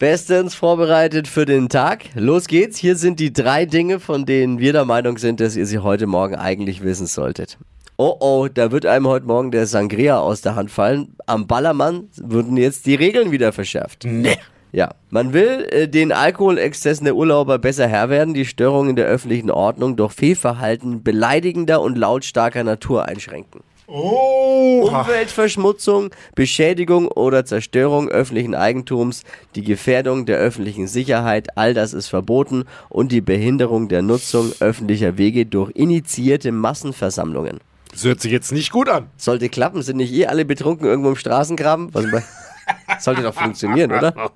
Bestens vorbereitet für den Tag. Los geht's. Hier sind die drei Dinge, von denen wir der Meinung sind, dass ihr sie heute Morgen eigentlich wissen solltet. Oh oh, da wird einem heute Morgen der Sangria aus der Hand fallen. Am Ballermann würden jetzt die Regeln wieder verschärft. Nee. Ja, man will äh, den Alkoholexzessen der Urlauber besser Herr werden, die Störungen der öffentlichen Ordnung durch Fehlverhalten beleidigender und lautstarker Natur einschränken. Oh. Umweltverschmutzung, Beschädigung oder Zerstörung öffentlichen Eigentums, die Gefährdung der öffentlichen Sicherheit, all das ist verboten und die Behinderung der Nutzung öffentlicher Wege durch initiierte Massenversammlungen. Das hört sich jetzt nicht gut an. Sollte klappen, sind nicht eh alle betrunken irgendwo im Straßengraben? Was sollte doch funktionieren, oder?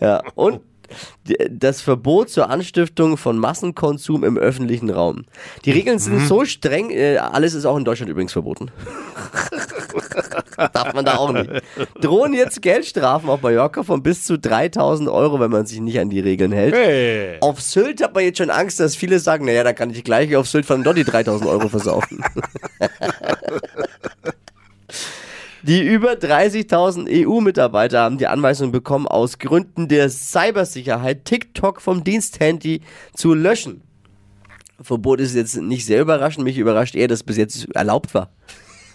Ja, und das Verbot zur Anstiftung von Massenkonsum im öffentlichen Raum. Die Regeln sind so streng, äh, alles ist auch in Deutschland übrigens verboten. Darf man da auch nicht. Drohen jetzt Geldstrafen auf Mallorca von bis zu 3000 Euro, wenn man sich nicht an die Regeln hält. Hey. Auf Sylt hat man jetzt schon Angst, dass viele sagen, naja, da kann ich gleich auf Sylt von dort die 3000 Euro versaufen. Die über 30.000 EU-Mitarbeiter haben die Anweisung bekommen, aus Gründen der Cybersicherheit TikTok vom Diensthandy zu löschen. Verbot ist jetzt nicht sehr überraschend, mich überrascht eher, dass es bis jetzt erlaubt war.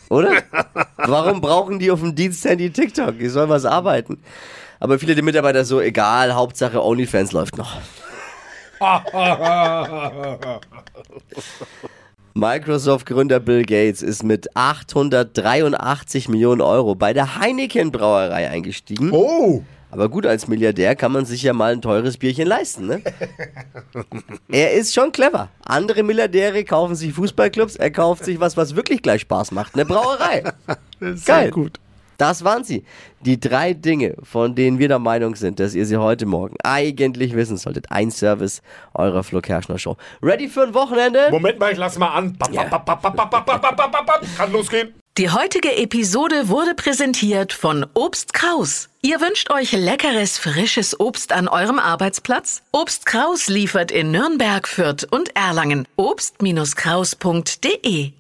Oder? Warum brauchen die auf dem Diensthandy TikTok? Die sollen was arbeiten. Aber viele der Mitarbeiter so, egal, Hauptsache OnlyFans läuft noch. Microsoft-Gründer Bill Gates ist mit 883 Millionen Euro bei der Heineken-Brauerei eingestiegen. Oh. Aber gut, als Milliardär kann man sich ja mal ein teures Bierchen leisten, ne? er ist schon clever. Andere Milliardäre kaufen sich Fußballclubs, er kauft sich was, was wirklich gleich Spaß macht. Eine Brauerei. Das ist Geil. sehr gut. Das waren sie. Die drei Dinge, von denen wir der Meinung sind, dass ihr sie heute Morgen eigentlich wissen solltet. Ein Service eurer Flo Kerschner Show. Ready für ein Wochenende? Moment mal, ich lass mal an. Bap, Kann losgehen. Die heutige Episode wurde präsentiert von Obst Kraus. Ihr wünscht euch leckeres, frisches Obst an eurem Arbeitsplatz? Obst Kraus liefert in Nürnberg, Fürth und Erlangen. Obst-Kraus.de